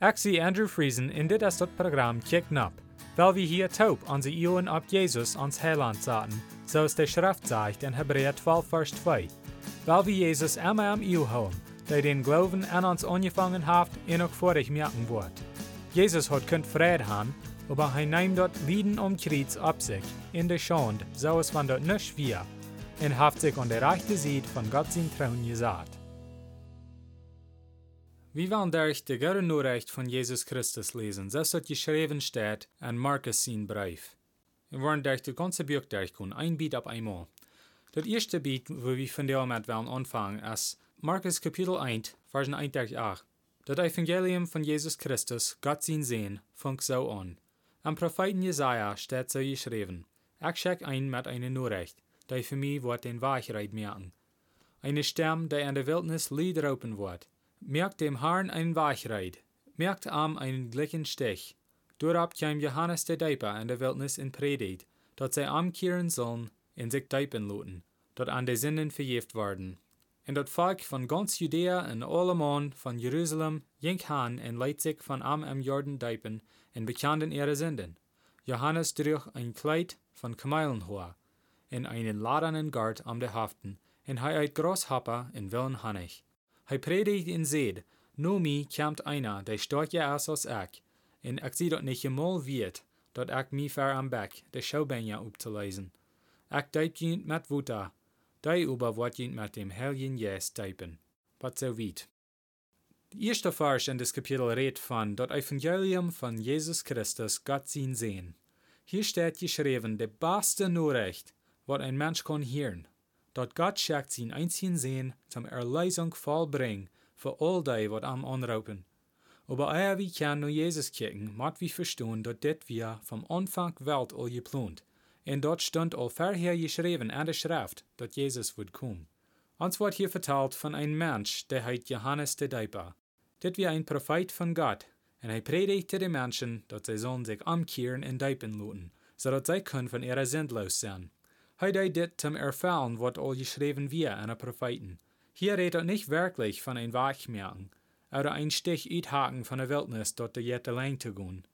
Zie Andrew Friesen in dit is dat programma Kick Nap, weil wir hier taub onze Ioen op Jesus ons Heiland zaten, zoals de Schrift zegt in Hebräer 12 vers 2. Weil wir Jesus immer am Iu houden, der den Glauben an uns angefangen hat en ook vorig merken wordt. Jesus hat kunt vrede haben, aber hij neemt dort Lieden um Kreuz op sich, in de Schande, so es van dort nicht wir, en haft sich an der rechte Seite von Gott sein Trauen gesagt. Durch die gute Nachricht von Jesus Christus lesen, das hat geschrieben steht an Markus sein Brief. Wir wollen durch das ganze Buch durchgehen, ein Beat ab einmal. Das erste Beat, wo wir von der mit wollen anfangen, ist Markus Kapitel 1, Vers 1 durch 8. Das Evangelium von Jesus Christus, Gott sein Sehen, fängt so an. Am Propheten Jesaja steht so geschrieben, ich schick ein mit einer Nachricht, die für mich wird den Wahrheit merken. Eine Stimme, die an der Wildnis Lied raupen wird, merkt dem Herrn einen Wachreid, merkt am einen glichen Stich. Durab kam Johannes der Deiper an der Wildnis in Predigt, dort sie amkehren sollen, in sich deipen loten, dort an der Sinnen verjeft worden. Und dort Volk von ganz Judäa und allemann von Jerusalem jink han leit sich von am am Jordan deipen en bekannten ihre Sünden. Johannes trug ein Kleid von Kameilenhoa, in einen ladenen Gart am der Haften, en hij uit Grosshopper in Willen Hannig. Hij predigt in zed, nu mi komt einer, der sterker is als ik, en ik zie dat niet eenmaal weet, dat ik mi ver am bek, de schouwbenja op te lezen. Ik dijp jint met woeta, die über wordt jint met dem Heiligen Jes dijpen. Wat zo wiet. De eerste vers in dit kapitel redt van dat Evangelium von Jesus Christus Gott zien sehen. Hier steht geschrieben, de beste Nachricht, wat ein Mensch kann hören, dat Gott schickt sein einzigen Sehen zum Erlösung vollbringen für all die, wat am anraupen. Aber eher wie kann nur Jesus kicken, mat wie verstehen, dat dit wir vom Anfang Welt all geplant. En dort stand al vorher geschrieben an der Schrift, dat Jesus wird kommen. Uns wird hier vertelt von einem Mensch, der heißt Johannes der Deiper. Dit wie ein Prophet von Gott, en hij predigte den Menschen, dat sie sollen sich umkehren en deipen lassen, zodat zij können von ihrer Sünd los sein. Hij deed dit zum Erfallen, wat al geschrieben wir an den Propheten. Hier redet nicht wirklich von ein Wachmerken, oder ein Stich uithaken von der Wildnis dort der Jette lang zu gehen.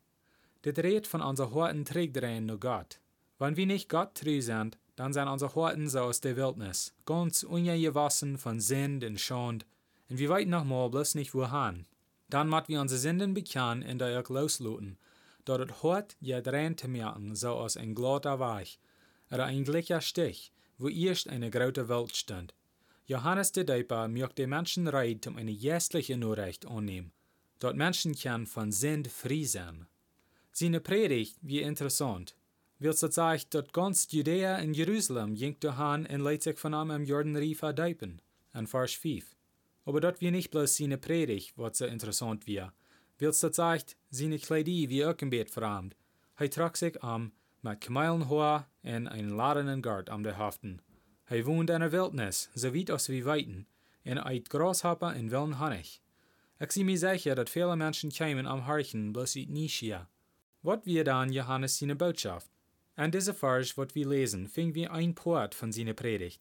Dit redet von unser Horten trägdrehen nur Gott. Wenn wir nicht Gott treu sind, dann sind unsere Horten so aus der Wildnis, ganz ungewassen von Sünd und Schand, und wir weit noch mal bloß nicht wohin. Dann mat wir unsere Sünden bekennen und da auch losluten, dort het Hort ja dran zu merken, so aus ein glatter Weich, oder ein glicher Stich, wo erst eine große Welt stand. Johannes der Deiper möchte den Menschen reit, um eine jästliche Nachricht annehmen. Dort Menschen kann von Sünd frei sein. Seine Predigt wie interessant. Wird so sagt, dort ganz Judäa und Jerusalem jinkt han und leit sich von am Jordanrief a Deipen. An Vers 5. Aber dort wie nicht bloß seine Predigt, was so interessant wie. Wird so sagt, seine Kleidie wie Bett verarmt. Hij trug sich am mit Kameilenhoa en einen ladenen Gart am der Haften. Hij wohnt in der Wildnis, so weit als wie weiten, en uit Grashopper in Willen. Ich zie mir sicher, dat viele Menschen kämen am Harchen, bloß ich nie schia. Wat wir dann Johannes seine Botschaft? An dieser Vers, wat wir lesen, fing wir ein Poet von seiner Predigt.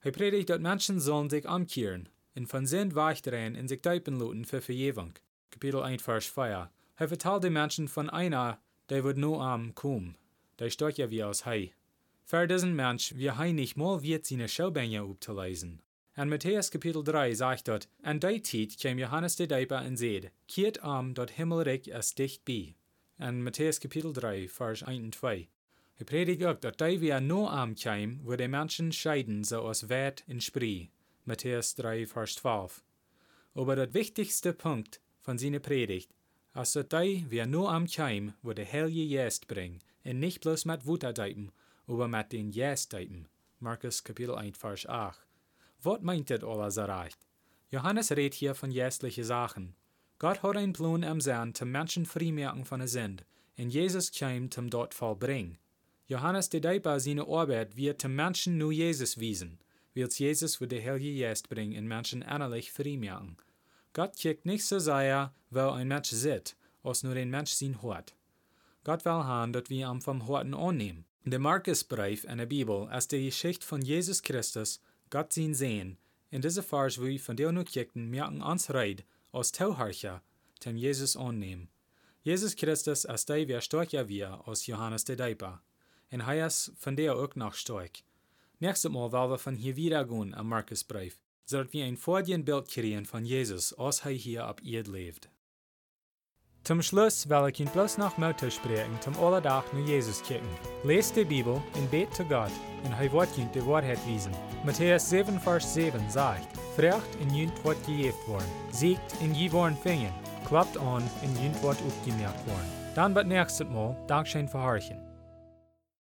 Hij predigt, dat Menschen sollen sich umkehren, en von Sünd weichdrehen en sich deipen luten für Verjewung. Kapitel 1, Vers 4. Hij vertelt den Menschen von einer, der wird nur am kommen. Der steht ja wie aus Hei. Für diesen Mensch, wie Hei nicht mal wird seine Schaubänge upzulesen. An Matthäus Kapitel 3 sagt dort, an der Zeit kam Johannes der Deiper und seht, kehrt am, dort Himmelreich ist dicht bei. An Matthäus Kapitel 3, Vers 1 und 2. Er predigt auch, dass die wir nur am kam, wo die Menschen scheiden, so aus Wert in Spree. Matthäus 3, Vers 12. Aber der wichtigste Punkt von seiner Predigt, als dass die wir nur am kam, wo der Heilige Jest bringt, und nicht bloß mit Wuterdeipen, aber mit den Jesteipen. Markus Kapitel 1, Vers 8. Was meint das alles erreicht? Johannes redet hier von jästlichen Sachen. Gott hat einen Plan am Sinn, zum Menschen freimerken von der Sünde, und Jesus kam zum dort vollbringen. Johannes der Deiper seine Arbeit wird zum Menschen nur Jesus wiesen, wird Jesus für die Heilige Geist bringen und Menschen innerlich freimerken. Gott kickt nicht so sehr, wo ein Mensch sitzt, als nur ein Mensch sein Hort. Gott will haben, dass wir am vom Horten annehmen. Der Markusbrief in der Bibel ist die Geschichte von Jesus Christus, Gott sein Sehen. In dieser Vers, wo wir von der nur kicken, merken uns Reid, als Tauharcher, dem Jesus annehmen. Jesus Christus als der weer stark ja wir aus Johannes der Deiper. En hij is van der ook nog stark. Nächstes Mal wollen wir von hier wieder gehen am Markusbrief, zodat wir ein Bild kriegen von Jesus, als hij hier op Erd leeft. Zum Schluss will ich Ihnen bloß noch Mutter sprechen, zum Allerdach nur Jesus kicken. Lest die Bibel und bet zu Gott, und er wird Ihnen die Wahrheit wiesen. Matthäus 7, Vers 7 sagt, Frecht in Jünt wird gejeft worden, siegt in je worden fingen, klappt an in Jünt wird aufgemerkt worden. Dann wird nächstes Mal Dankeschön verharchen.